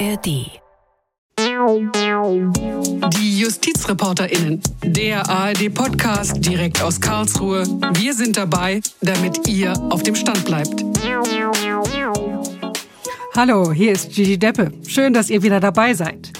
ARD. Die JustizreporterInnen, der ARD-Podcast direkt aus Karlsruhe. Wir sind dabei, damit ihr auf dem Stand bleibt. Hallo, hier ist Gigi Deppe. Schön, dass ihr wieder dabei seid.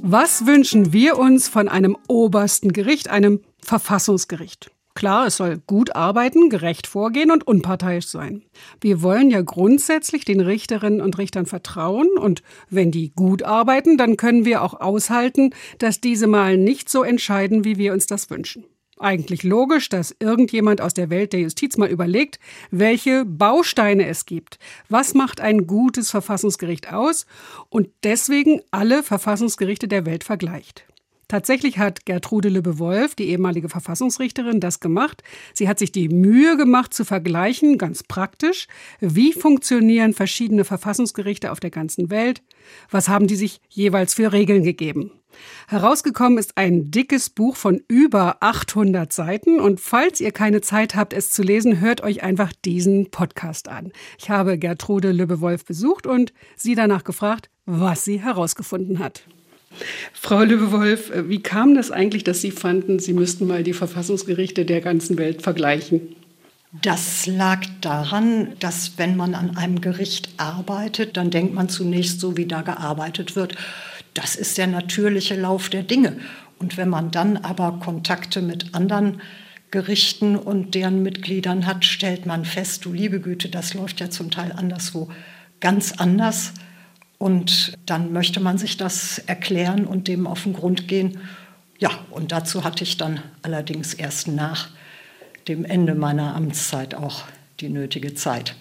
Was wünschen wir uns von einem obersten Gericht, einem Verfassungsgericht? Klar, es soll gut arbeiten, gerecht vorgehen und unparteiisch sein. Wir wollen ja grundsätzlich den Richterinnen und Richtern vertrauen und wenn die gut arbeiten, dann können wir auch aushalten, dass diese mal nicht so entscheiden, wie wir uns das wünschen. Eigentlich logisch, dass irgendjemand aus der Welt der Justiz mal überlegt, welche Bausteine es gibt. Was macht ein gutes Verfassungsgericht aus und deswegen alle Verfassungsgerichte der Welt vergleicht. Tatsächlich hat Gertrude Lübbe-Wolf, die ehemalige Verfassungsrichterin, das gemacht. Sie hat sich die Mühe gemacht zu vergleichen, ganz praktisch, wie funktionieren verschiedene Verfassungsgerichte auf der ganzen Welt, was haben die sich jeweils für Regeln gegeben. Herausgekommen ist ein dickes Buch von über 800 Seiten und falls ihr keine Zeit habt, es zu lesen, hört euch einfach diesen Podcast an. Ich habe Gertrude Lübbe-Wolf besucht und sie danach gefragt, was sie herausgefunden hat. Frau Löwe-Wolf, äh, wie kam das eigentlich, dass Sie fanden, Sie müssten mal die Verfassungsgerichte der ganzen Welt vergleichen? Das lag daran, dass wenn man an einem Gericht arbeitet, dann denkt man zunächst so, wie da gearbeitet wird. Das ist der natürliche Lauf der Dinge. Und wenn man dann aber Kontakte mit anderen Gerichten und deren Mitgliedern hat, stellt man fest, du liebe Güte, das läuft ja zum Teil anderswo ganz anders. Und dann möchte man sich das erklären und dem auf den Grund gehen. Ja, und dazu hatte ich dann allerdings erst nach dem Ende meiner Amtszeit auch die nötige Zeit.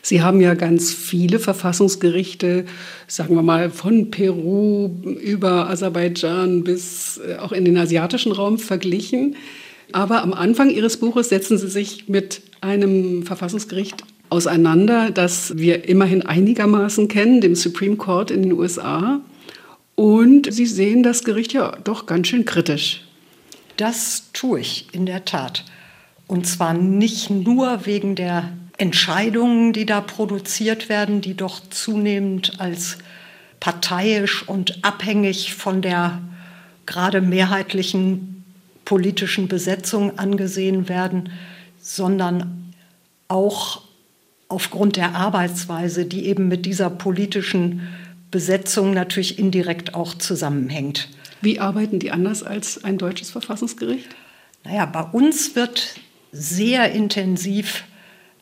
Sie haben ja ganz viele Verfassungsgerichte, sagen wir mal von Peru über Aserbaidschan bis äh, auch in den asiatischen Raum verglichen. Aber am Anfang Ihres Buches setzen Sie sich mit einem Verfassungsgericht auseinander, das wir immerhin einigermaßen kennen, dem Supreme Court in den USA. Und Sie sehen das Gericht ja doch ganz schön kritisch. Das tue ich in der Tat. Und zwar nicht nur wegen der Entscheidungen, die da produziert werden, die doch zunehmend als parteiisch und abhängig von der gerade mehrheitlichen politischen Besetzung angesehen werden, sondern auch aufgrund der Arbeitsweise, die eben mit dieser politischen Besetzung natürlich indirekt auch zusammenhängt. Wie arbeiten die anders als ein deutsches Verfassungsgericht? Naja, bei uns wird sehr intensiv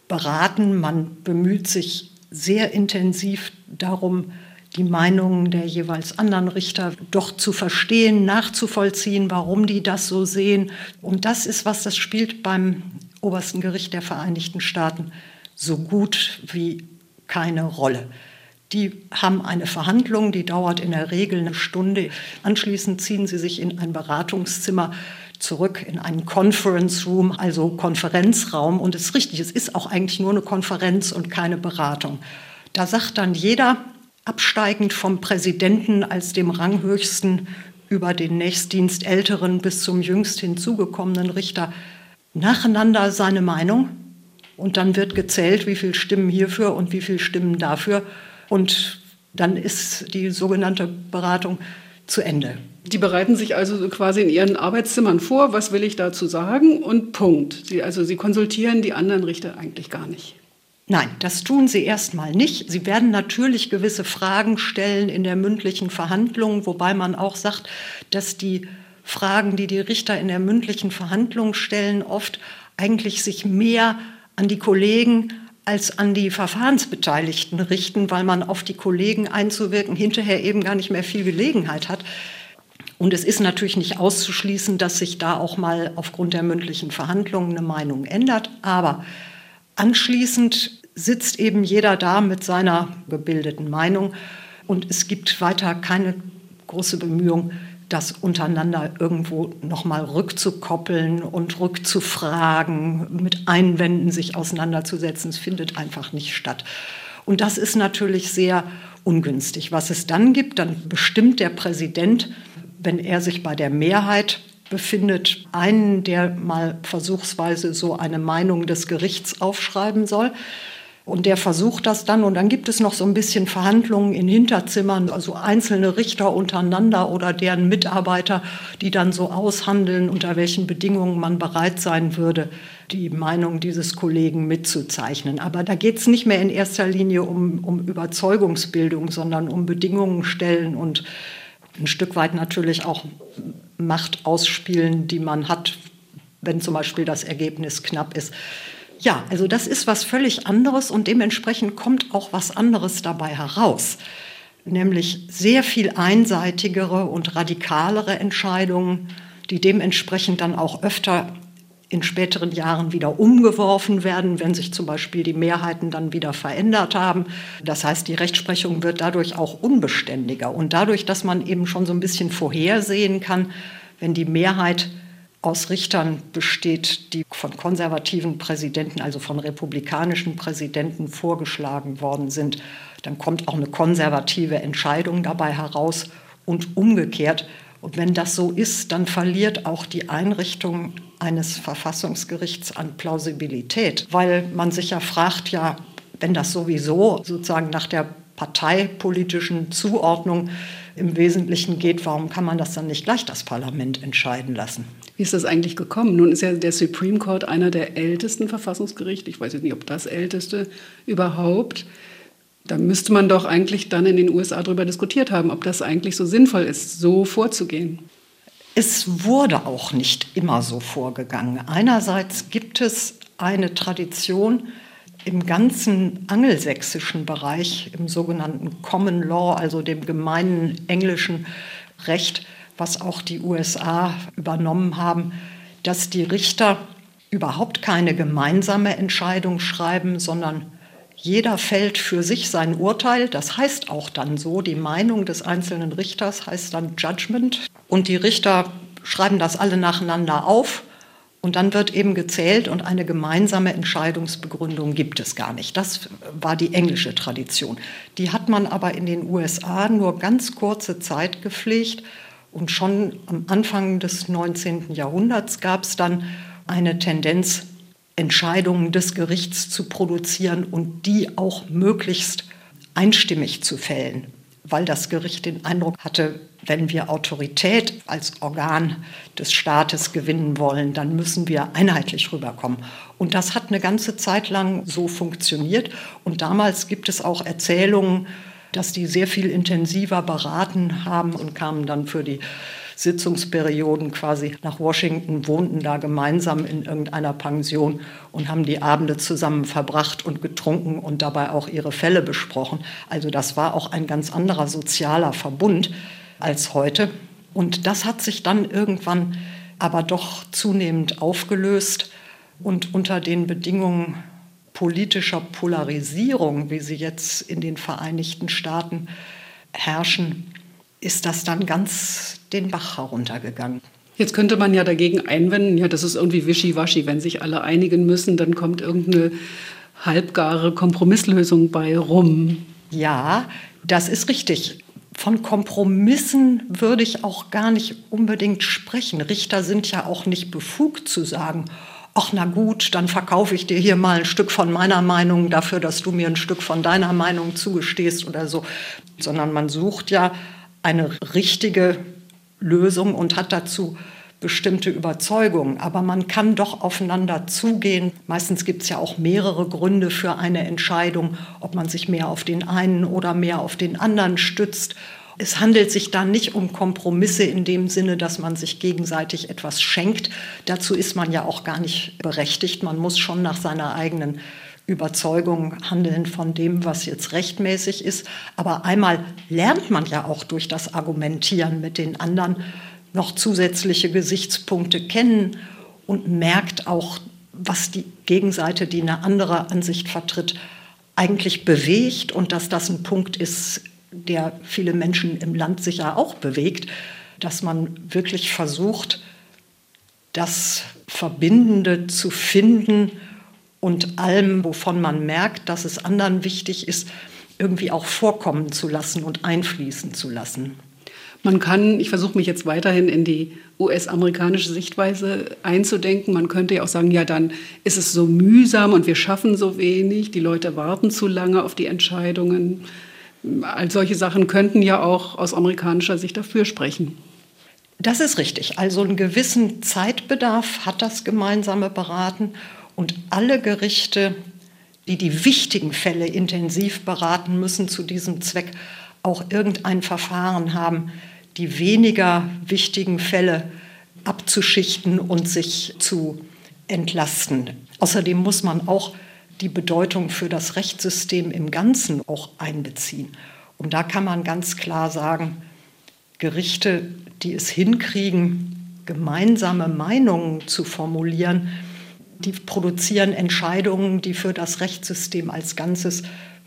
beraten. Man bemüht sich sehr intensiv darum, die Meinungen der jeweils anderen Richter doch zu verstehen, nachzuvollziehen, warum die das so sehen. Und das ist, was das spielt beim obersten Gericht der Vereinigten Staaten so gut wie keine Rolle. Die haben eine Verhandlung, die dauert in der Regel eine Stunde. Anschließend ziehen sie sich in ein Beratungszimmer zurück in einen Conference Room, also Konferenzraum. Und es ist richtig, es ist auch eigentlich nur eine Konferenz und keine Beratung. Da sagt dann jeder, absteigend vom Präsidenten als dem Ranghöchsten über den nächstdienstälteren bis zum jüngst hinzugekommenen Richter, nacheinander seine Meinung und dann wird gezählt, wie viele Stimmen hierfür und wie viele Stimmen dafür. Und dann ist die sogenannte Beratung zu Ende. Die bereiten sich also quasi in ihren Arbeitszimmern vor, was will ich dazu sagen und Punkt. Sie, also sie konsultieren die anderen Richter eigentlich gar nicht. Nein, das tun sie erstmal nicht. Sie werden natürlich gewisse Fragen stellen in der mündlichen Verhandlung, wobei man auch sagt, dass die Fragen, die die Richter in der mündlichen Verhandlung stellen, oft eigentlich sich mehr an die Kollegen als an die Verfahrensbeteiligten richten, weil man auf die Kollegen einzuwirken hinterher eben gar nicht mehr viel Gelegenheit hat. Und es ist natürlich nicht auszuschließen, dass sich da auch mal aufgrund der mündlichen Verhandlungen eine Meinung ändert. Aber anschließend sitzt eben jeder da mit seiner gebildeten Meinung und es gibt weiter keine große Bemühung, das untereinander irgendwo nochmal rückzukoppeln und rückzufragen, mit Einwänden sich auseinanderzusetzen. Es findet einfach nicht statt. Und das ist natürlich sehr ungünstig. Was es dann gibt, dann bestimmt der Präsident, wenn er sich bei der Mehrheit befindet, einen, der mal versuchsweise so eine Meinung des Gerichts aufschreiben soll. Und der versucht das dann und dann gibt es noch so ein bisschen Verhandlungen in Hinterzimmern, also einzelne Richter untereinander oder deren Mitarbeiter, die dann so aushandeln, unter welchen Bedingungen man bereit sein würde, die Meinung dieses Kollegen mitzuzeichnen. Aber da geht es nicht mehr in erster Linie um, um Überzeugungsbildung, sondern um Bedingungen stellen und ein Stück weit natürlich auch Macht ausspielen, die man hat, wenn zum Beispiel das Ergebnis knapp ist. Ja, also das ist was völlig anderes und dementsprechend kommt auch was anderes dabei heraus, nämlich sehr viel einseitigere und radikalere Entscheidungen, die dementsprechend dann auch öfter in späteren Jahren wieder umgeworfen werden, wenn sich zum Beispiel die Mehrheiten dann wieder verändert haben. Das heißt, die Rechtsprechung wird dadurch auch unbeständiger. Und dadurch, dass man eben schon so ein bisschen vorhersehen kann, wenn die Mehrheit aus Richtern besteht, die von konservativen Präsidenten, also von republikanischen Präsidenten vorgeschlagen worden sind, dann kommt auch eine konservative Entscheidung dabei heraus und umgekehrt. Und wenn das so ist, dann verliert auch die Einrichtung eines Verfassungsgerichts an Plausibilität, weil man sich ja fragt, ja, wenn das sowieso sozusagen nach der parteipolitischen Zuordnung im Wesentlichen geht, warum kann man das dann nicht gleich das Parlament entscheiden lassen? Wie ist das eigentlich gekommen? Nun ist ja der Supreme Court einer der ältesten Verfassungsgerichte. Ich weiß jetzt nicht, ob das älteste überhaupt. Da müsste man doch eigentlich dann in den USA darüber diskutiert haben, ob das eigentlich so sinnvoll ist, so vorzugehen. Es wurde auch nicht immer so vorgegangen. Einerseits gibt es eine Tradition, im ganzen angelsächsischen Bereich, im sogenannten Common Law, also dem gemeinen englischen Recht, was auch die USA übernommen haben, dass die Richter überhaupt keine gemeinsame Entscheidung schreiben, sondern jeder fällt für sich sein Urteil. Das heißt auch dann so, die Meinung des einzelnen Richters heißt dann Judgment. Und die Richter schreiben das alle nacheinander auf und dann wird eben gezählt und eine gemeinsame Entscheidungsbegründung gibt es gar nicht. Das war die englische Tradition. Die hat man aber in den USA nur ganz kurze Zeit gepflegt. Und schon am Anfang des 19. Jahrhunderts gab es dann eine Tendenz, Entscheidungen des Gerichts zu produzieren und die auch möglichst einstimmig zu fällen weil das Gericht den Eindruck hatte, wenn wir Autorität als Organ des Staates gewinnen wollen, dann müssen wir einheitlich rüberkommen. Und das hat eine ganze Zeit lang so funktioniert. Und damals gibt es auch Erzählungen, dass die sehr viel intensiver beraten haben und kamen dann für die Sitzungsperioden quasi nach Washington, wohnten da gemeinsam in irgendeiner Pension und haben die Abende zusammen verbracht und getrunken und dabei auch ihre Fälle besprochen. Also das war auch ein ganz anderer sozialer Verbund als heute. Und das hat sich dann irgendwann aber doch zunehmend aufgelöst und unter den Bedingungen politischer Polarisierung, wie sie jetzt in den Vereinigten Staaten herrschen, ist das dann ganz den Bach heruntergegangen. Jetzt könnte man ja dagegen einwenden, ja, das ist irgendwie wischiwaschi. Wenn sich alle einigen müssen, dann kommt irgendeine halbgare Kompromisslösung bei rum. Ja, das ist richtig. Von Kompromissen würde ich auch gar nicht unbedingt sprechen. Richter sind ja auch nicht befugt zu sagen, ach na gut, dann verkaufe ich dir hier mal ein Stück von meiner Meinung dafür, dass du mir ein Stück von deiner Meinung zugestehst oder so, sondern man sucht ja eine richtige Lösung und hat dazu bestimmte Überzeugungen. Aber man kann doch aufeinander zugehen. Meistens gibt es ja auch mehrere Gründe für eine Entscheidung, ob man sich mehr auf den einen oder mehr auf den anderen stützt. Es handelt sich da nicht um Kompromisse in dem Sinne, dass man sich gegenseitig etwas schenkt. Dazu ist man ja auch gar nicht berechtigt. Man muss schon nach seiner eigenen Überzeugung handeln von dem, was jetzt rechtmäßig ist. Aber einmal lernt man ja auch durch das Argumentieren mit den anderen noch zusätzliche Gesichtspunkte kennen und merkt auch, was die Gegenseite, die eine andere Ansicht vertritt, eigentlich bewegt und dass das ein Punkt ist, der viele Menschen im Land sicher auch bewegt, dass man wirklich versucht, das Verbindende zu finden und allem, wovon man merkt, dass es anderen wichtig ist, irgendwie auch vorkommen zu lassen und einfließen zu lassen. Man kann, ich versuche mich jetzt weiterhin in die US-amerikanische Sichtweise einzudenken. Man könnte ja auch sagen, ja, dann ist es so mühsam und wir schaffen so wenig, die Leute warten zu lange auf die Entscheidungen. All solche Sachen könnten ja auch aus amerikanischer Sicht dafür sprechen. Das ist richtig. Also einen gewissen Zeitbedarf hat das gemeinsame Beraten und alle Gerichte, die die wichtigen Fälle intensiv beraten müssen zu diesem Zweck, auch irgendein Verfahren haben, die weniger wichtigen Fälle abzuschichten und sich zu entlasten. Außerdem muss man auch die Bedeutung für das Rechtssystem im Ganzen auch einbeziehen. Und da kann man ganz klar sagen, Gerichte, die es hinkriegen, gemeinsame Meinungen zu formulieren, die produzieren Entscheidungen, die für das Rechtssystem als Ganzes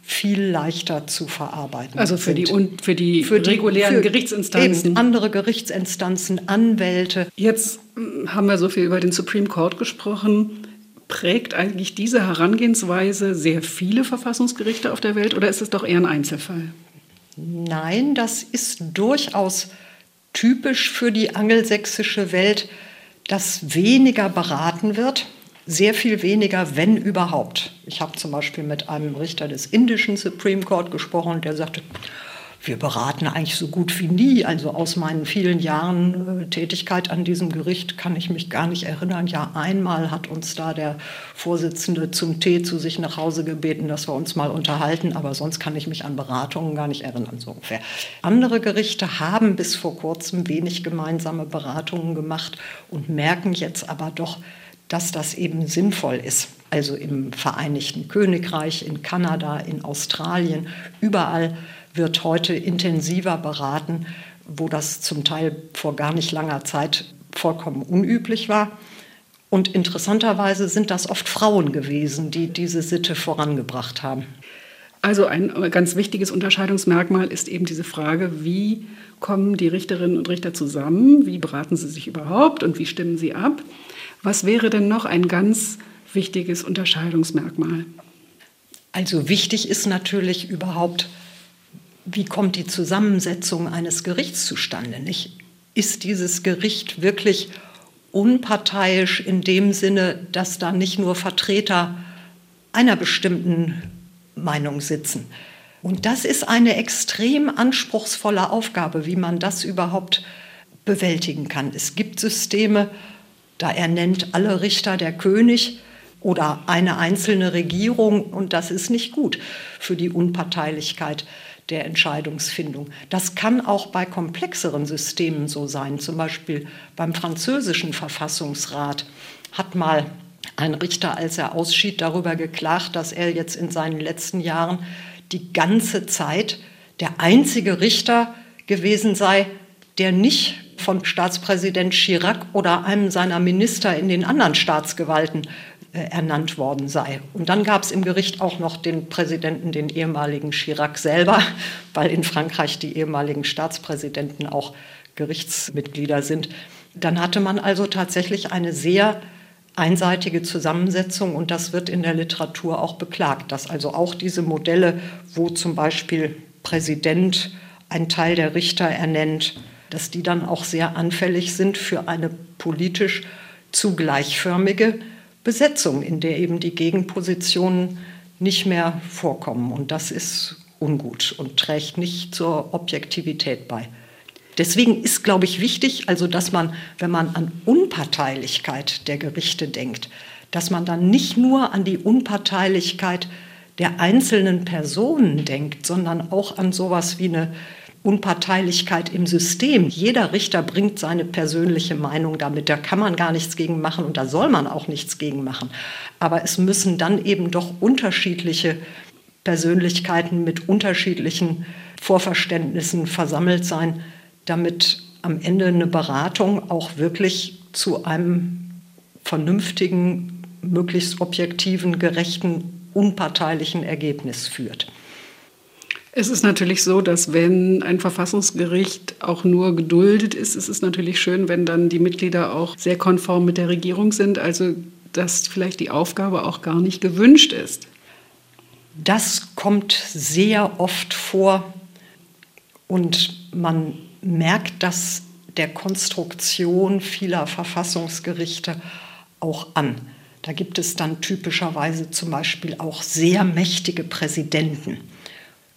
viel leichter zu verarbeiten. Also für sind. die, für die für die, regulären für Gerichtsinstanzen. andere Gerichtsinstanzen, Anwälte. Jetzt hm, haben wir so viel über den Supreme Court gesprochen. Prägt eigentlich diese Herangehensweise sehr viele Verfassungsgerichte auf der Welt oder ist es doch eher ein Einzelfall? Nein, das ist durchaus typisch für die angelsächsische Welt, dass weniger beraten wird sehr viel weniger, wenn überhaupt. Ich habe zum Beispiel mit einem Richter des indischen Supreme Court gesprochen, der sagte, wir beraten eigentlich so gut wie nie. Also aus meinen vielen Jahren äh, Tätigkeit an diesem Gericht kann ich mich gar nicht erinnern. Ja, einmal hat uns da der Vorsitzende zum Tee zu sich nach Hause gebeten, dass wir uns mal unterhalten, aber sonst kann ich mich an Beratungen gar nicht erinnern, so ungefähr. Andere Gerichte haben bis vor kurzem wenig gemeinsame Beratungen gemacht und merken jetzt aber doch, dass das eben sinnvoll ist. Also im Vereinigten Königreich, in Kanada, in Australien, überall wird heute intensiver beraten, wo das zum Teil vor gar nicht langer Zeit vollkommen unüblich war. Und interessanterweise sind das oft Frauen gewesen, die diese Sitte vorangebracht haben. Also ein ganz wichtiges Unterscheidungsmerkmal ist eben diese Frage, wie kommen die Richterinnen und Richter zusammen, wie beraten sie sich überhaupt und wie stimmen sie ab. Was wäre denn noch ein ganz wichtiges Unterscheidungsmerkmal? Also wichtig ist natürlich überhaupt, wie kommt die Zusammensetzung eines Gerichts zustande? Nicht? Ist dieses Gericht wirklich unparteiisch in dem Sinne, dass da nicht nur Vertreter einer bestimmten Meinung sitzen? Und das ist eine extrem anspruchsvolle Aufgabe, wie man das überhaupt bewältigen kann. Es gibt Systeme, da ernennt alle Richter der König oder eine einzelne Regierung und das ist nicht gut für die Unparteilichkeit der Entscheidungsfindung. Das kann auch bei komplexeren Systemen so sein. Zum Beispiel beim französischen Verfassungsrat hat mal ein Richter, als er ausschied, darüber geklagt, dass er jetzt in seinen letzten Jahren die ganze Zeit der einzige Richter gewesen sei, der nicht von Staatspräsident Chirac oder einem seiner Minister in den anderen Staatsgewalten äh, ernannt worden sei. Und dann gab es im Gericht auch noch den Präsidenten, den ehemaligen Chirac selber, weil in Frankreich die ehemaligen Staatspräsidenten auch Gerichtsmitglieder sind. Dann hatte man also tatsächlich eine sehr einseitige Zusammensetzung und das wird in der Literatur auch beklagt, dass also auch diese Modelle, wo zum Beispiel Präsident einen Teil der Richter ernennt, dass die dann auch sehr anfällig sind für eine politisch zu gleichförmige Besetzung, in der eben die Gegenpositionen nicht mehr vorkommen. Und das ist ungut und trägt nicht zur Objektivität bei. Deswegen ist, glaube ich, wichtig, also dass man, wenn man an Unparteilichkeit der Gerichte denkt, dass man dann nicht nur an die Unparteilichkeit der einzelnen Personen denkt, sondern auch an sowas wie eine Unparteilichkeit im System. Jeder Richter bringt seine persönliche Meinung damit. Da kann man gar nichts gegen machen und da soll man auch nichts gegen machen. Aber es müssen dann eben doch unterschiedliche Persönlichkeiten mit unterschiedlichen Vorverständnissen versammelt sein, damit am Ende eine Beratung auch wirklich zu einem vernünftigen, möglichst objektiven, gerechten, unparteilichen Ergebnis führt. Es ist natürlich so, dass wenn ein Verfassungsgericht auch nur geduldet ist, ist es natürlich schön, wenn dann die Mitglieder auch sehr konform mit der Regierung sind, also dass vielleicht die Aufgabe auch gar nicht gewünscht ist. Das kommt sehr oft vor und man merkt das der Konstruktion vieler Verfassungsgerichte auch an. Da gibt es dann typischerweise zum Beispiel auch sehr mächtige Präsidenten.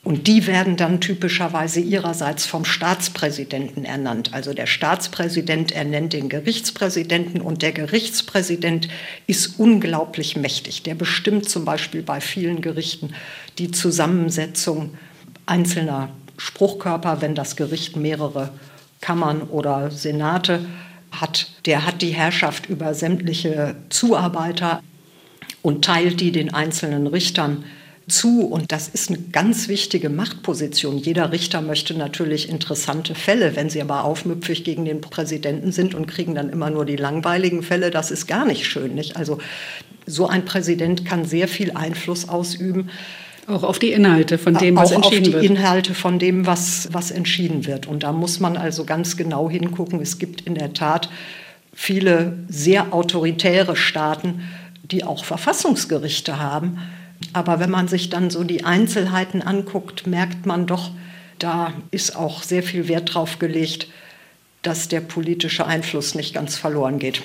Und die werden dann typischerweise ihrerseits vom Staatspräsidenten ernannt. Also der Staatspräsident ernennt den Gerichtspräsidenten und der Gerichtspräsident ist unglaublich mächtig. Der bestimmt zum Beispiel bei vielen Gerichten die Zusammensetzung einzelner Spruchkörper, wenn das Gericht mehrere Kammern oder Senate hat. Der hat die Herrschaft über sämtliche Zuarbeiter und teilt die den einzelnen Richtern zu. Und das ist eine ganz wichtige Machtposition. Jeder Richter möchte natürlich interessante Fälle. Wenn sie aber aufmüpfig gegen den Präsidenten sind und kriegen dann immer nur die langweiligen Fälle, das ist gar nicht schön. Nicht? Also so ein Präsident kann sehr viel Einfluss ausüben. Auch auf die Inhalte von dem, was entschieden wird. Auch auf die wird. Inhalte von dem, was, was entschieden wird. Und da muss man also ganz genau hingucken. Es gibt in der Tat viele sehr autoritäre Staaten, die auch Verfassungsgerichte haben, aber wenn man sich dann so die Einzelheiten anguckt, merkt man doch, da ist auch sehr viel Wert drauf gelegt, dass der politische Einfluss nicht ganz verloren geht.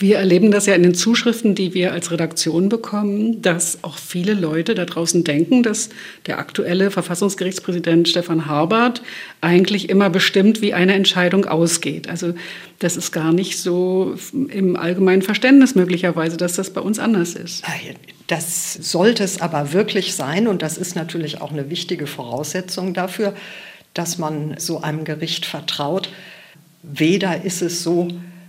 Wir erleben das ja in den Zuschriften, die wir als Redaktion bekommen, dass auch viele Leute da draußen denken, dass der aktuelle Verfassungsgerichtspräsident Stefan Harbert eigentlich immer bestimmt, wie eine Entscheidung ausgeht. Also das ist gar nicht so im allgemeinen Verständnis möglicherweise, dass das bei uns anders ist. Das sollte es aber wirklich sein und das ist natürlich auch eine wichtige Voraussetzung dafür, dass man so einem Gericht vertraut. Weder ist es so,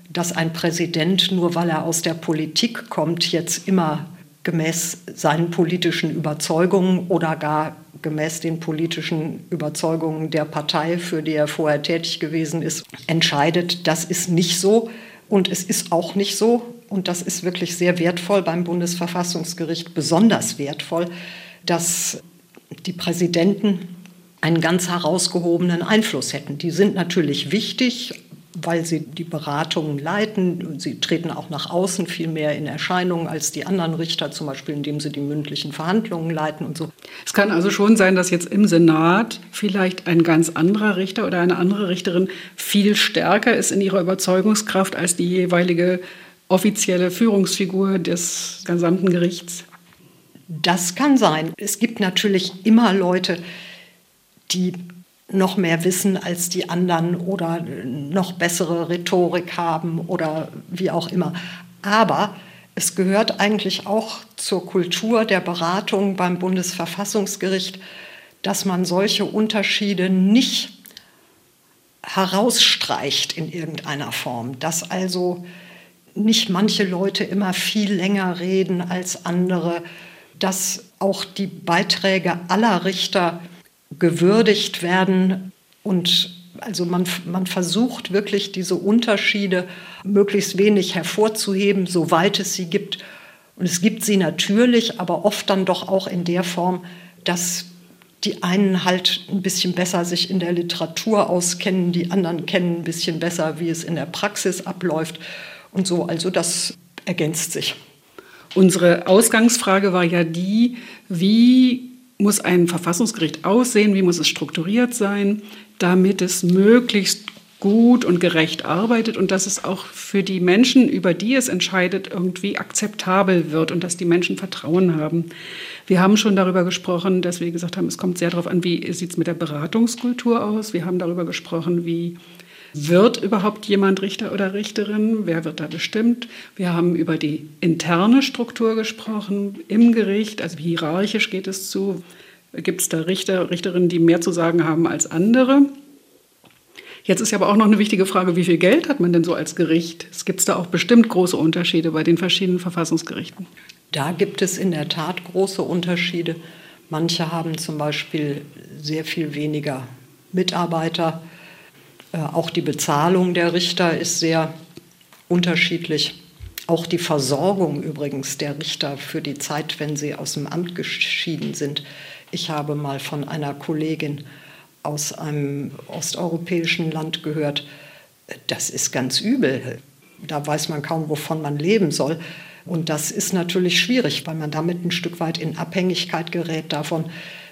dass ein Präsident, nur weil er aus der Politik kommt, jetzt immer gemäß seinen politischen Überzeugungen oder gar gemäß den politischen Überzeugungen der Partei, für die er vorher tätig gewesen ist, entscheidet. Das ist nicht so und es ist auch nicht so, und das ist wirklich sehr wertvoll beim Bundesverfassungsgericht, besonders wertvoll, dass die Präsidenten einen ganz herausgehobenen Einfluss hätten. Die sind natürlich wichtig, weil sie die Beratungen leiten. Sie treten auch nach außen viel mehr in Erscheinung als die anderen Richter, zum Beispiel indem sie die mündlichen Verhandlungen leiten und so. Es kann also schon sein, dass jetzt im Senat vielleicht ein ganz anderer Richter oder eine andere Richterin viel stärker ist in ihrer Überzeugungskraft als die jeweilige offizielle Führungsfigur des gesamten Gerichts. Das kann sein. Es gibt natürlich immer Leute, die noch mehr wissen als die anderen oder noch bessere Rhetorik haben oder wie auch immer. Aber es gehört eigentlich auch zur Kultur der Beratung beim Bundesverfassungsgericht, dass man solche Unterschiede nicht herausstreicht in irgendeiner Form, dass also nicht manche Leute immer viel länger reden als andere, dass auch die Beiträge aller Richter gewürdigt werden und also man, man versucht wirklich diese Unterschiede möglichst wenig hervorzuheben, soweit es sie gibt. Und es gibt sie natürlich, aber oft dann doch auch in der Form, dass die einen halt ein bisschen besser sich in der Literatur auskennen, die anderen kennen ein bisschen besser, wie es in der Praxis abläuft und so. Also das ergänzt sich. Unsere Ausgangsfrage war ja die, wie muss ein Verfassungsgericht aussehen, wie muss es strukturiert sein, damit es möglichst gut und gerecht arbeitet und dass es auch für die Menschen, über die es entscheidet, irgendwie akzeptabel wird und dass die Menschen Vertrauen haben. Wir haben schon darüber gesprochen, dass wir gesagt haben, es kommt sehr darauf an, wie sieht es mit der Beratungskultur aus. Wir haben darüber gesprochen, wie wird überhaupt jemand Richter oder Richterin? Wer wird da bestimmt? Wir haben über die interne Struktur gesprochen im Gericht, also hierarchisch geht es zu. Gibt es da Richter, Richterinnen, die mehr zu sagen haben als andere? Jetzt ist ja aber auch noch eine wichtige Frage, wie viel Geld hat man denn so als Gericht? Es gibt da auch bestimmt große Unterschiede bei den verschiedenen Verfassungsgerichten. Da gibt es in der Tat große Unterschiede. Manche haben zum Beispiel sehr viel weniger Mitarbeiter auch die Bezahlung der Richter ist sehr unterschiedlich. Auch die Versorgung übrigens der Richter für die Zeit, wenn sie aus dem Amt geschieden sind. Ich habe mal von einer Kollegin aus einem osteuropäischen Land gehört, das ist ganz übel. Da weiß man kaum, wovon man leben soll. Und das ist natürlich schwierig, weil man damit ein Stück weit in Abhängigkeit gerät davon,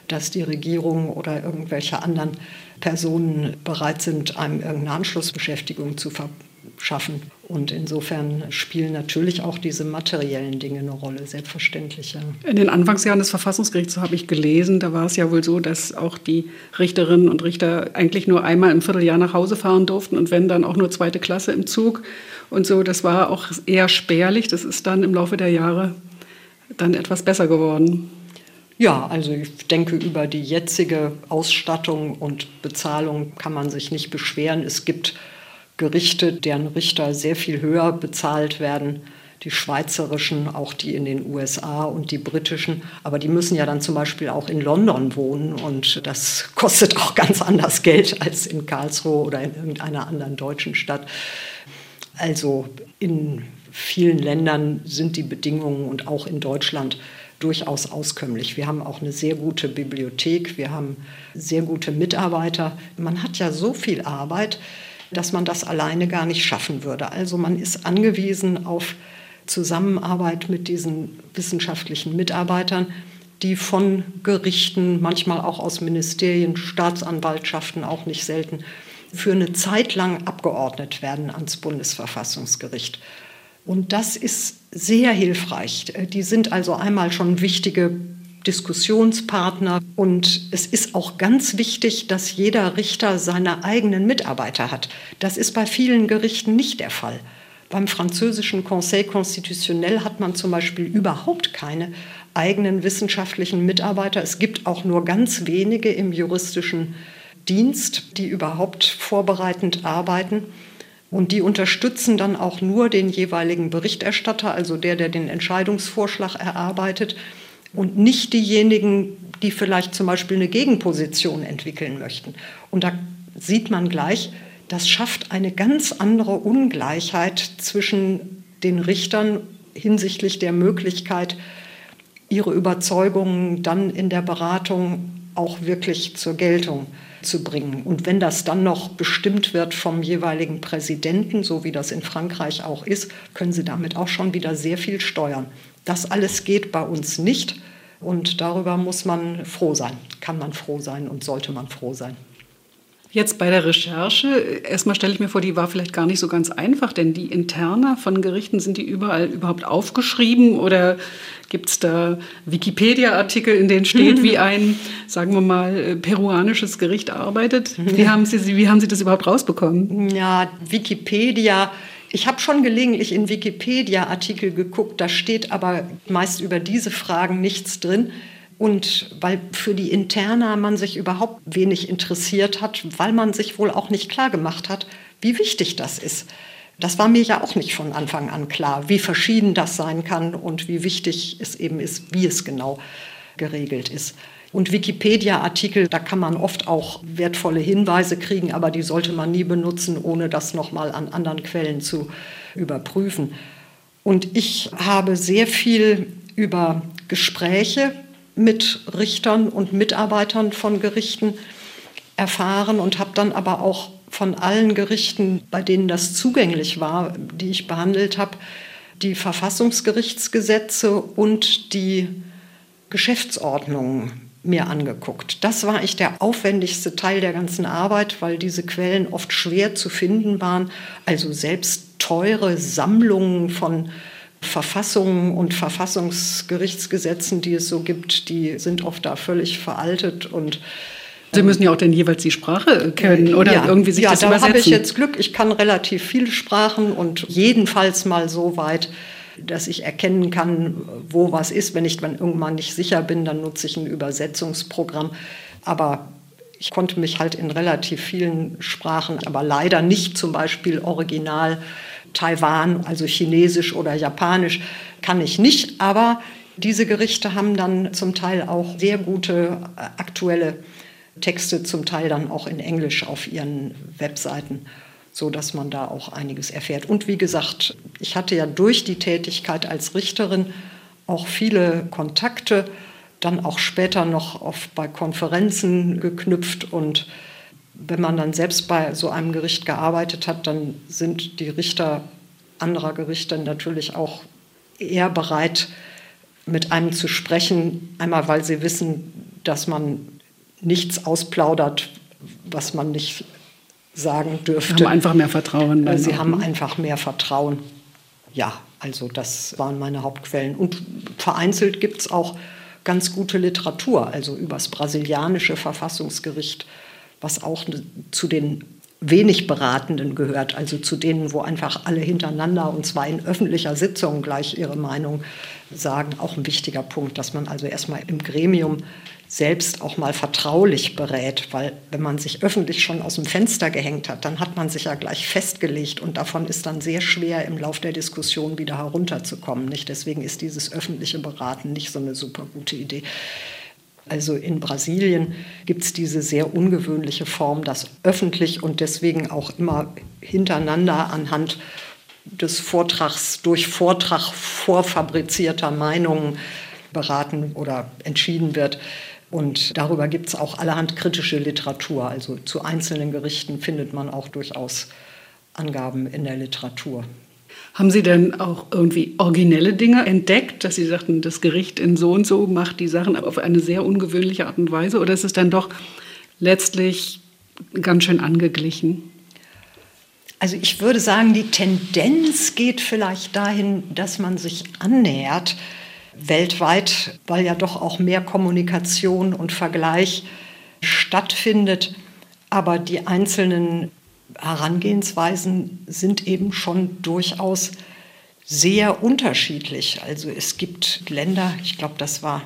dass die Regierung oder irgendwelche anderen Personen bereit sind, einem irgendeine Anschlussbeschäftigung zu verschaffen. Und insofern spielen natürlich auch diese materiellen Dinge eine Rolle, selbstverständlich. Ja. In den Anfangsjahren des Verfassungsgerichts, so habe ich gelesen, da war es ja wohl so, dass auch die Richterinnen und Richter eigentlich nur einmal im Vierteljahr nach Hause fahren durften und wenn dann auch nur zweite Klasse im Zug und so. Das war auch eher spärlich. Das ist dann im Laufe der Jahre dann etwas besser geworden. Ja, also ich denke, über die jetzige Ausstattung und Bezahlung kann man sich nicht beschweren. Es gibt Gerichte, deren Richter sehr viel höher bezahlt werden. Die schweizerischen, auch die in den USA und die britischen. Aber die müssen ja dann zum Beispiel auch in London wohnen und das kostet auch ganz anders Geld als in Karlsruhe oder in irgendeiner anderen deutschen Stadt. Also in vielen Ländern sind die Bedingungen und auch in Deutschland durchaus auskömmlich. Wir haben auch eine sehr gute Bibliothek, wir haben sehr gute Mitarbeiter. Man hat ja so viel Arbeit, dass man das alleine gar nicht schaffen würde. Also man ist angewiesen auf Zusammenarbeit mit diesen wissenschaftlichen Mitarbeitern, die von Gerichten, manchmal auch aus Ministerien, Staatsanwaltschaften auch nicht selten, für eine Zeit lang abgeordnet werden ans Bundesverfassungsgericht. Und das ist sehr hilfreich. Die sind also einmal schon wichtige Diskussionspartner. Und es ist auch ganz wichtig, dass jeder Richter seine eigenen Mitarbeiter hat. Das ist bei vielen Gerichten nicht der Fall. Beim französischen Conseil constitutionnel hat man zum Beispiel überhaupt keine eigenen wissenschaftlichen Mitarbeiter. Es gibt auch nur ganz wenige im juristischen Dienst, die überhaupt vorbereitend arbeiten. Und die unterstützen dann auch nur den jeweiligen Berichterstatter, also der, der den Entscheidungsvorschlag erarbeitet, und nicht diejenigen, die vielleicht zum Beispiel eine Gegenposition entwickeln möchten. Und da sieht man gleich, das schafft eine ganz andere Ungleichheit zwischen den Richtern hinsichtlich der Möglichkeit, ihre Überzeugungen dann in der Beratung auch wirklich zur Geltung zu bringen. Und wenn das dann noch bestimmt wird vom jeweiligen Präsidenten, so wie das in Frankreich auch ist, können Sie damit auch schon wieder sehr viel steuern. Das alles geht bei uns nicht und darüber muss man froh sein, kann man froh sein und sollte man froh sein. Jetzt bei der Recherche, erstmal stelle ich mir vor, die war vielleicht gar nicht so ganz einfach, denn die Interna von Gerichten, sind die überall überhaupt aufgeschrieben oder gibt es da Wikipedia-Artikel, in denen steht, wie ein, sagen wir mal, äh, peruanisches Gericht arbeitet? Wie haben Sie, wie haben Sie das überhaupt rausbekommen? Ja, Wikipedia. Ich habe schon gelegentlich in Wikipedia-Artikel geguckt, da steht aber meist über diese Fragen nichts drin. Und weil für die Interna man sich überhaupt wenig interessiert hat, weil man sich wohl auch nicht klar gemacht hat, wie wichtig das ist. Das war mir ja auch nicht von Anfang an klar, wie verschieden das sein kann und wie wichtig es eben ist, wie es genau geregelt ist. Und Wikipedia-Artikel, da kann man oft auch wertvolle Hinweise kriegen, aber die sollte man nie benutzen, ohne das nochmal an anderen Quellen zu überprüfen. Und ich habe sehr viel über Gespräche mit Richtern und Mitarbeitern von Gerichten erfahren und habe dann aber auch von allen Gerichten, bei denen das zugänglich war, die ich behandelt habe, die Verfassungsgerichtsgesetze und die Geschäftsordnungen mir angeguckt. Das war ich der aufwendigste Teil der ganzen Arbeit, weil diese Quellen oft schwer zu finden waren. Also selbst teure Sammlungen von Verfassungen und Verfassungsgerichtsgesetzen, die es so gibt, die sind oft da völlig veraltet und Sie müssen ja auch dann jeweils die Sprache kennen oder ja, irgendwie sich ja, das da übersetzen. Ja, da habe ich jetzt Glück. Ich kann relativ viele Sprachen und jedenfalls mal so weit, dass ich erkennen kann, wo was ist. Wenn ich dann irgendwann nicht sicher bin, dann nutze ich ein Übersetzungsprogramm. Aber ich konnte mich halt in relativ vielen Sprachen, aber leider nicht zum Beispiel original Taiwan, also Chinesisch oder Japanisch, kann ich nicht. Aber diese Gerichte haben dann zum Teil auch sehr gute äh, aktuelle Texte, zum Teil dann auch in Englisch auf ihren Webseiten, so dass man da auch einiges erfährt. Und wie gesagt, ich hatte ja durch die Tätigkeit als Richterin auch viele Kontakte, dann auch später noch auf, bei Konferenzen geknüpft und wenn man dann selbst bei so einem Gericht gearbeitet hat, dann sind die Richter anderer Gerichte natürlich auch eher bereit, mit einem zu sprechen. Einmal, weil sie wissen, dass man nichts ausplaudert, was man nicht sagen dürfte. Sie haben einfach mehr Vertrauen. Sie auch, haben ne? einfach mehr Vertrauen. Ja, also das waren meine Hauptquellen. Und vereinzelt gibt es auch ganz gute Literatur, also über das brasilianische Verfassungsgericht, was auch zu den wenig Beratenden gehört, also zu denen, wo einfach alle hintereinander und zwar in öffentlicher Sitzung gleich ihre Meinung sagen. Auch ein wichtiger Punkt, dass man also erstmal im Gremium selbst auch mal vertraulich berät, weil wenn man sich öffentlich schon aus dem Fenster gehängt hat, dann hat man sich ja gleich festgelegt und davon ist dann sehr schwer im Lauf der Diskussion wieder herunterzukommen. Nicht? Deswegen ist dieses öffentliche Beraten nicht so eine super gute Idee. Also in Brasilien gibt es diese sehr ungewöhnliche Form, dass öffentlich und deswegen auch immer hintereinander anhand des Vortrags durch Vortrag vorfabrizierter Meinungen beraten oder entschieden wird. Und darüber gibt es auch allerhand kritische Literatur. Also zu einzelnen Gerichten findet man auch durchaus Angaben in der Literatur. Haben Sie denn auch irgendwie originelle Dinge entdeckt, dass Sie sagten, das Gericht in so und so macht die Sachen auf eine sehr ungewöhnliche Art und Weise? Oder ist es dann doch letztlich ganz schön angeglichen? Also ich würde sagen, die Tendenz geht vielleicht dahin, dass man sich annähert weltweit, weil ja doch auch mehr Kommunikation und Vergleich stattfindet. Aber die einzelnen Herangehensweisen sind eben schon durchaus sehr unterschiedlich. Also es gibt Länder, ich glaube, das war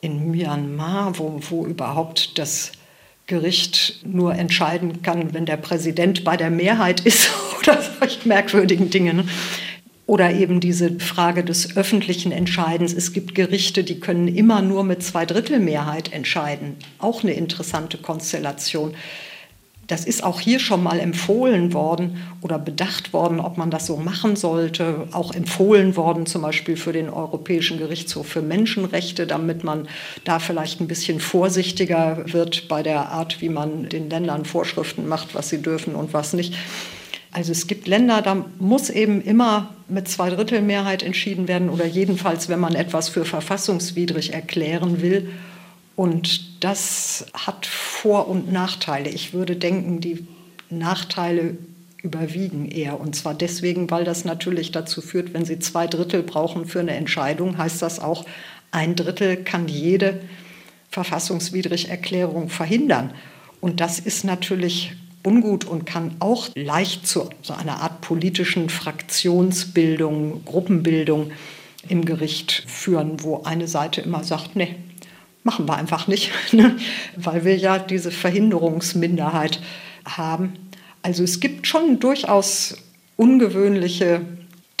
in Myanmar, wo, wo überhaupt das Gericht nur entscheiden kann, wenn der Präsident bei der Mehrheit ist oder solche merkwürdigen Dinge. Ne? Oder eben diese Frage des öffentlichen Entscheidens. Es gibt Gerichte, die können immer nur mit Zweidrittelmehrheit entscheiden. Auch eine interessante Konstellation. Das ist auch hier schon mal empfohlen worden oder bedacht worden, ob man das so machen sollte. Auch empfohlen worden, zum Beispiel für den Europäischen Gerichtshof für Menschenrechte, damit man da vielleicht ein bisschen vorsichtiger wird bei der Art, wie man den Ländern Vorschriften macht, was sie dürfen und was nicht. Also es gibt Länder, da muss eben immer mit Zweidrittelmehrheit entschieden werden oder jedenfalls, wenn man etwas für verfassungswidrig erklären will. Und das hat Vor- und Nachteile. Ich würde denken, die Nachteile überwiegen eher. Und zwar deswegen, weil das natürlich dazu führt, wenn Sie zwei Drittel brauchen für eine Entscheidung, heißt das auch, ein Drittel kann jede verfassungswidrige Erklärung verhindern. Und das ist natürlich ungut und kann auch leicht zu so einer Art politischen Fraktionsbildung, Gruppenbildung im Gericht führen, wo eine Seite immer sagt, nee, machen wir einfach nicht, ne? weil wir ja diese Verhinderungsminderheit haben. Also es gibt schon durchaus ungewöhnliche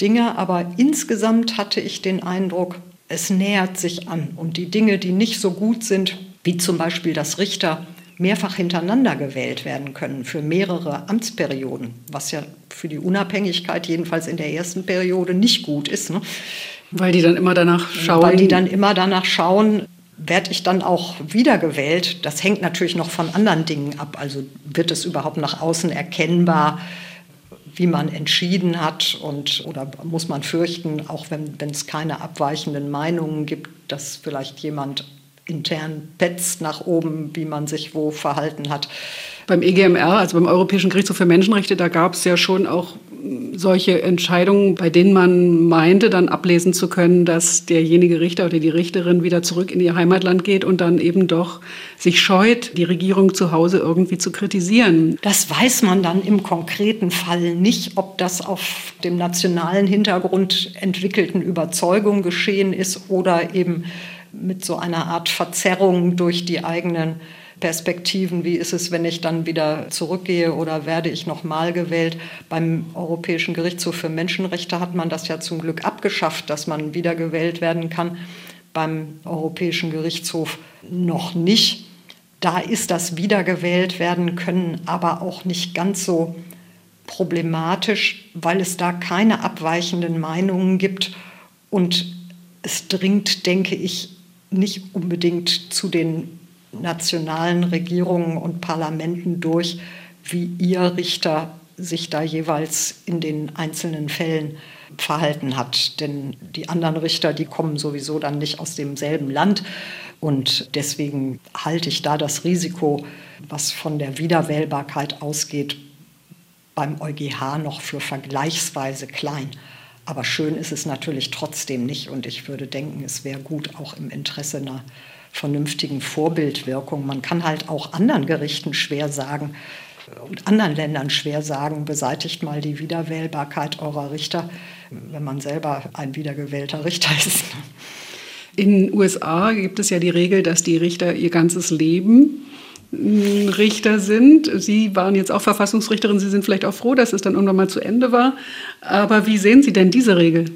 Dinge, aber insgesamt hatte ich den Eindruck, es nähert sich an. Und die Dinge, die nicht so gut sind, wie zum Beispiel, dass Richter mehrfach hintereinander gewählt werden können für mehrere Amtsperioden, was ja für die Unabhängigkeit jedenfalls in der ersten Periode nicht gut ist. Ne? Weil die dann immer danach schauen. Weil die dann immer danach schauen, werde ich dann auch wiedergewählt. Das hängt natürlich noch von anderen Dingen ab. Also wird es überhaupt nach außen erkennbar, wie man entschieden hat und oder muss man fürchten, auch wenn, es keine abweichenden Meinungen gibt, dass vielleicht jemand intern petzt nach oben, wie man sich wo verhalten hat. Beim EGMR, also beim Europäischen Gerichtshof für Menschenrechte, da gab es ja schon auch solche Entscheidungen, bei denen man meinte, dann ablesen zu können, dass derjenige Richter oder die Richterin wieder zurück in ihr Heimatland geht und dann eben doch sich scheut, die Regierung zu Hause irgendwie zu kritisieren. Das weiß man dann im konkreten Fall nicht, ob das auf dem nationalen Hintergrund entwickelten Überzeugung geschehen ist oder eben mit so einer Art Verzerrung durch die eigenen Perspektiven. Wie ist es, wenn ich dann wieder zurückgehe oder werde ich nochmal gewählt? Beim Europäischen Gerichtshof für Menschenrechte hat man das ja zum Glück abgeschafft, dass man wiedergewählt werden kann. Beim Europäischen Gerichtshof noch nicht. Da ist das Wiedergewählt werden können aber auch nicht ganz so problematisch, weil es da keine abweichenden Meinungen gibt und es dringt, denke ich, nicht unbedingt zu den nationalen Regierungen und Parlamenten durch, wie ihr Richter sich da jeweils in den einzelnen Fällen verhalten hat. Denn die anderen Richter, die kommen sowieso dann nicht aus demselben Land. Und deswegen halte ich da das Risiko, was von der Wiederwählbarkeit ausgeht, beim EuGH noch für vergleichsweise klein. Aber schön ist es natürlich trotzdem nicht. Und ich würde denken, es wäre gut auch im Interesse einer vernünftigen Vorbildwirkung. Man kann halt auch anderen Gerichten schwer sagen und anderen Ländern schwer sagen, beseitigt mal die Wiederwählbarkeit eurer Richter, wenn man selber ein wiedergewählter Richter ist. In den USA gibt es ja die Regel, dass die Richter ihr ganzes Leben Richter sind. Sie waren jetzt auch Verfassungsrichterin. Sie sind vielleicht auch froh, dass es dann irgendwann mal zu Ende war. Aber wie sehen Sie denn diese Regel?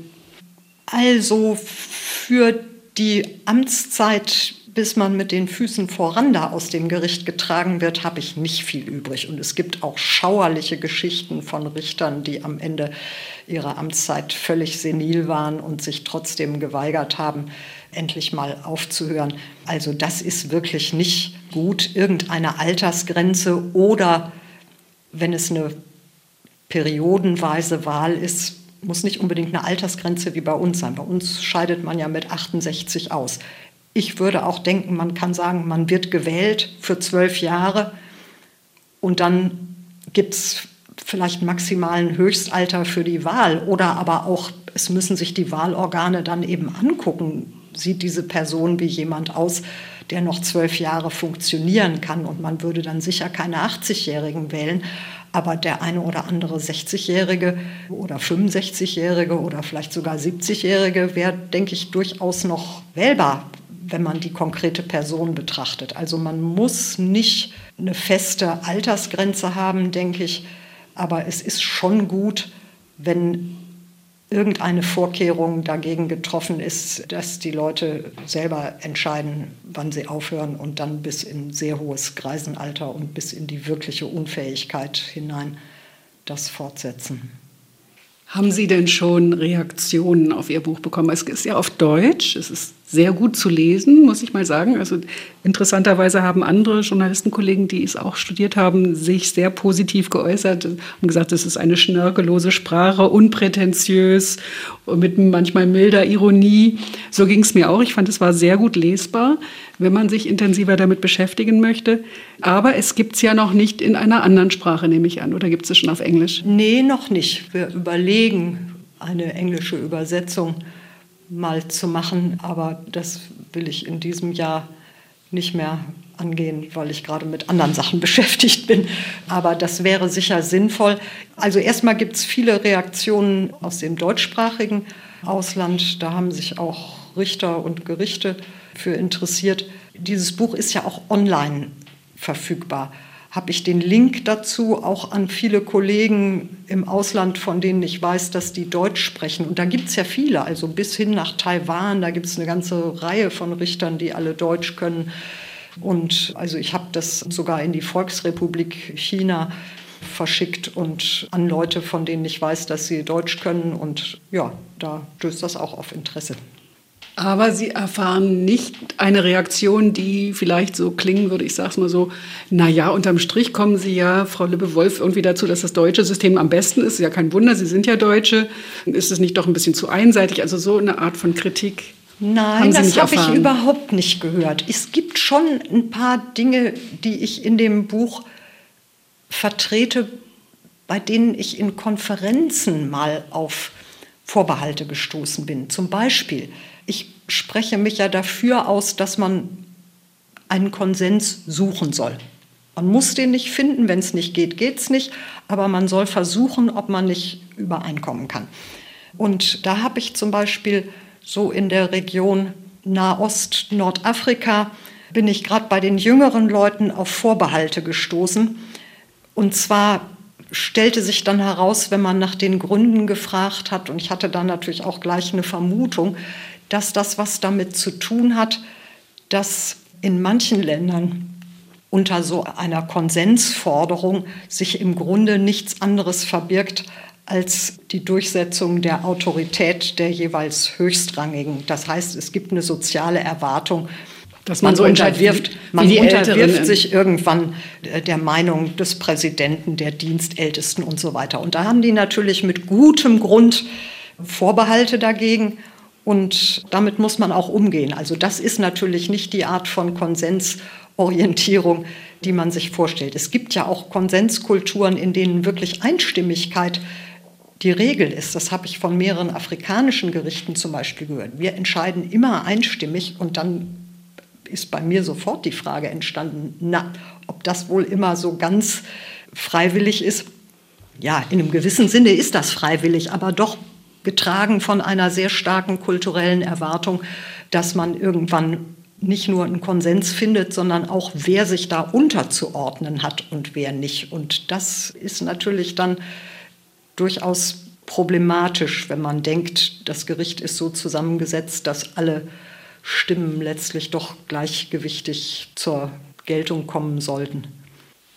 Also für die Amtszeit, bis man mit den Füßen voran da aus dem Gericht getragen wird, habe ich nicht viel übrig. Und es gibt auch schauerliche Geschichten von Richtern, die am Ende ihrer Amtszeit völlig senil waren und sich trotzdem geweigert haben, endlich mal aufzuhören. Also das ist wirklich nicht gut, irgendeine Altersgrenze oder wenn es eine periodenweise Wahl ist, muss nicht unbedingt eine Altersgrenze wie bei uns sein. Bei uns scheidet man ja mit 68 aus. Ich würde auch denken, man kann sagen, man wird gewählt für zwölf Jahre und dann gibt es vielleicht maximalen Höchstalter für die Wahl oder aber auch, es müssen sich die Wahlorgane dann eben angucken, sieht diese Person wie jemand aus, der noch zwölf Jahre funktionieren kann. Und man würde dann sicher keine 80-Jährigen wählen. Aber der eine oder andere 60-Jährige oder 65-Jährige oder vielleicht sogar 70-Jährige wäre, denke ich, durchaus noch wählbar, wenn man die konkrete Person betrachtet. Also man muss nicht eine feste Altersgrenze haben, denke ich. Aber es ist schon gut, wenn irgendeine Vorkehrung dagegen getroffen ist, dass die Leute selber entscheiden, wann sie aufhören und dann bis in sehr hohes Greisenalter und bis in die wirkliche Unfähigkeit hinein das fortsetzen. Haben Sie denn schon Reaktionen auf Ihr Buch bekommen? Es ist ja auf Deutsch, es ist sehr gut zu lesen, muss ich mal sagen. Also interessanterweise haben andere Journalistenkollegen, die es auch studiert haben, sich sehr positiv geäußert und gesagt, es ist eine schnörkellose Sprache, unprätentiös, mit manchmal milder Ironie. So ging es mir auch. Ich fand, es war sehr gut lesbar, wenn man sich intensiver damit beschäftigen möchte. Aber es gibt es ja noch nicht in einer anderen Sprache, nehme ich an. Oder gibt es es schon auf Englisch? Nee, noch nicht. Wir überlegen eine englische Übersetzung mal zu machen. Aber das will ich in diesem Jahr nicht mehr angehen, weil ich gerade mit anderen Sachen beschäftigt bin. Aber das wäre sicher sinnvoll. Also erstmal gibt es viele Reaktionen aus dem deutschsprachigen Ausland. Da haben sich auch Richter und Gerichte für interessiert. Dieses Buch ist ja auch online verfügbar habe ich den Link dazu auch an viele Kollegen im Ausland, von denen ich weiß, dass die Deutsch sprechen. Und da gibt es ja viele, also bis hin nach Taiwan, da gibt es eine ganze Reihe von Richtern, die alle Deutsch können. Und also ich habe das sogar in die Volksrepublik China verschickt und an Leute, von denen ich weiß, dass sie Deutsch können. Und ja, da stößt das auch auf Interesse. Aber Sie erfahren nicht eine Reaktion, die vielleicht so klingen würde, ich sage es mal so, naja, unterm Strich kommen Sie ja, Frau Lippe-Wolf, irgendwie dazu, dass das deutsche System am besten ist. Ist ja kein Wunder, Sie sind ja Deutsche. Ist es nicht doch ein bisschen zu einseitig? Also so eine Art von Kritik. Nein, das habe ich überhaupt nicht gehört. Es gibt schon ein paar Dinge, die ich in dem Buch vertrete, bei denen ich in Konferenzen mal auf Vorbehalte gestoßen bin. Zum Beispiel ich spreche mich ja dafür aus, dass man einen Konsens suchen soll. Man muss den nicht finden, wenn es nicht geht, geht es nicht, aber man soll versuchen, ob man nicht übereinkommen kann. Und da habe ich zum Beispiel so in der Region Nahost, Nordafrika, bin ich gerade bei den jüngeren Leuten auf Vorbehalte gestoßen. Und zwar stellte sich dann heraus, wenn man nach den Gründen gefragt hat, und ich hatte dann natürlich auch gleich eine Vermutung, dass das was damit zu tun hat, dass in manchen Ländern unter so einer Konsensforderung sich im Grunde nichts anderes verbirgt als die Durchsetzung der Autorität der jeweils Höchstrangigen. Das heißt, es gibt eine soziale Erwartung, dass man, man so unterwirft, man unterwirft sich irgendwann äh, der Meinung des Präsidenten, der Dienstältesten und so weiter. Und da haben die natürlich mit gutem Grund Vorbehalte dagegen. Und damit muss man auch umgehen. Also das ist natürlich nicht die Art von Konsensorientierung, die man sich vorstellt. Es gibt ja auch Konsenskulturen, in denen wirklich Einstimmigkeit die Regel ist. Das habe ich von mehreren afrikanischen Gerichten zum Beispiel gehört. Wir entscheiden immer einstimmig und dann ist bei mir sofort die Frage entstanden, na, ob das wohl immer so ganz freiwillig ist. Ja, in einem gewissen Sinne ist das freiwillig, aber doch getragen von einer sehr starken kulturellen Erwartung, dass man irgendwann nicht nur einen Konsens findet, sondern auch, wer sich da unterzuordnen hat und wer nicht. Und das ist natürlich dann durchaus problematisch, wenn man denkt, das Gericht ist so zusammengesetzt, dass alle Stimmen letztlich doch gleichgewichtig zur Geltung kommen sollten.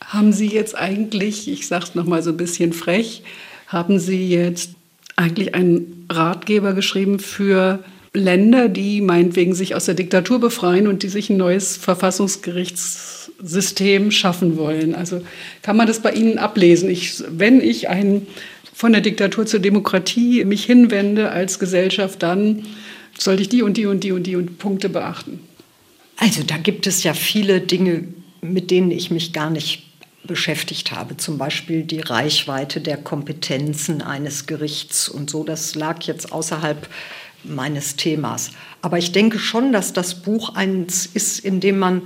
Haben Sie jetzt eigentlich, ich sage es nochmal so ein bisschen frech, haben Sie jetzt eigentlich einen Ratgeber geschrieben für Länder, die meinetwegen sich aus der Diktatur befreien und die sich ein neues Verfassungsgerichtssystem schaffen wollen. Also kann man das bei Ihnen ablesen? Ich, wenn ich ein, von der Diktatur zur Demokratie mich hinwende als Gesellschaft, dann sollte ich die und die und die und die und Punkte beachten. Also da gibt es ja viele Dinge, mit denen ich mich gar nicht beschäftigt habe, zum Beispiel die Reichweite der Kompetenzen eines Gerichts und so. Das lag jetzt außerhalb meines Themas. Aber ich denke schon, dass das Buch eins ist, in dem man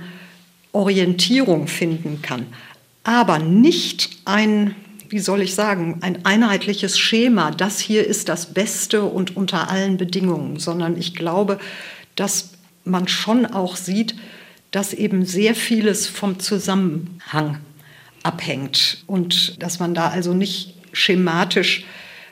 Orientierung finden kann, aber nicht ein, wie soll ich sagen, ein einheitliches Schema, das hier ist das Beste und unter allen Bedingungen, sondern ich glaube, dass man schon auch sieht, dass eben sehr vieles vom Zusammenhang abhängt und dass man da also nicht schematisch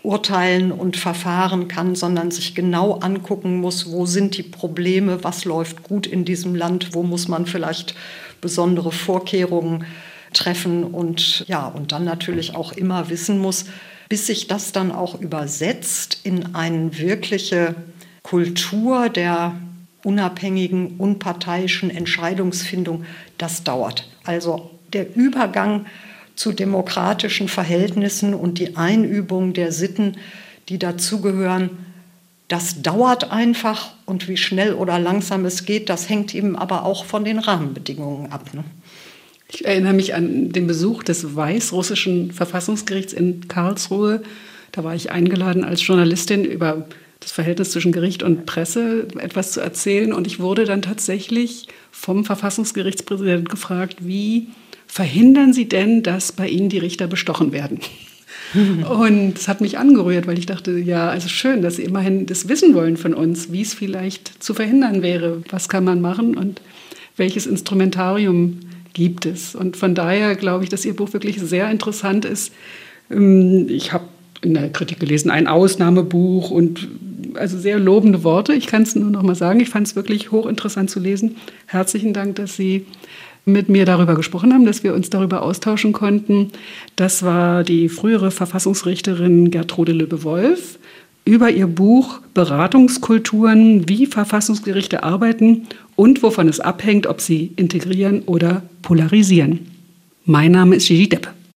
urteilen und verfahren kann, sondern sich genau angucken muss, wo sind die Probleme, was läuft gut in diesem Land, wo muss man vielleicht besondere Vorkehrungen treffen und ja, und dann natürlich auch immer wissen muss, bis sich das dann auch übersetzt in eine wirkliche Kultur der unabhängigen, unparteiischen Entscheidungsfindung, das dauert. Also der Übergang zu demokratischen Verhältnissen und die Einübung der Sitten, die dazugehören, das dauert einfach und wie schnell oder langsam es geht, das hängt eben aber auch von den Rahmenbedingungen ab. Ne? Ich erinnere mich an den Besuch des Weißrussischen Verfassungsgerichts in Karlsruhe. Da war ich eingeladen als Journalistin über das Verhältnis zwischen Gericht und Presse etwas zu erzählen. Und ich wurde dann tatsächlich vom Verfassungsgerichtspräsidenten gefragt, wie verhindern Sie denn, dass bei Ihnen die Richter bestochen werden? Und es hat mich angerührt, weil ich dachte, ja, also schön, dass Sie immerhin das wissen wollen von uns, wie es vielleicht zu verhindern wäre. Was kann man machen und welches Instrumentarium gibt es? Und von daher glaube ich, dass Ihr Buch wirklich sehr interessant ist. Ähm, ich habe in der Kritik gelesen, ein Ausnahmebuch und also sehr lobende Worte. Ich kann es nur noch mal sagen. Ich fand es wirklich hochinteressant zu lesen. Herzlichen Dank, dass Sie mit mir darüber gesprochen haben, dass wir uns darüber austauschen konnten. Das war die frühere Verfassungsrichterin Gertrude Löbe-Wolf über ihr Buch Beratungskulturen, wie Verfassungsgerichte arbeiten und wovon es abhängt, ob sie integrieren oder polarisieren. Mein Name ist Gigi Deppe.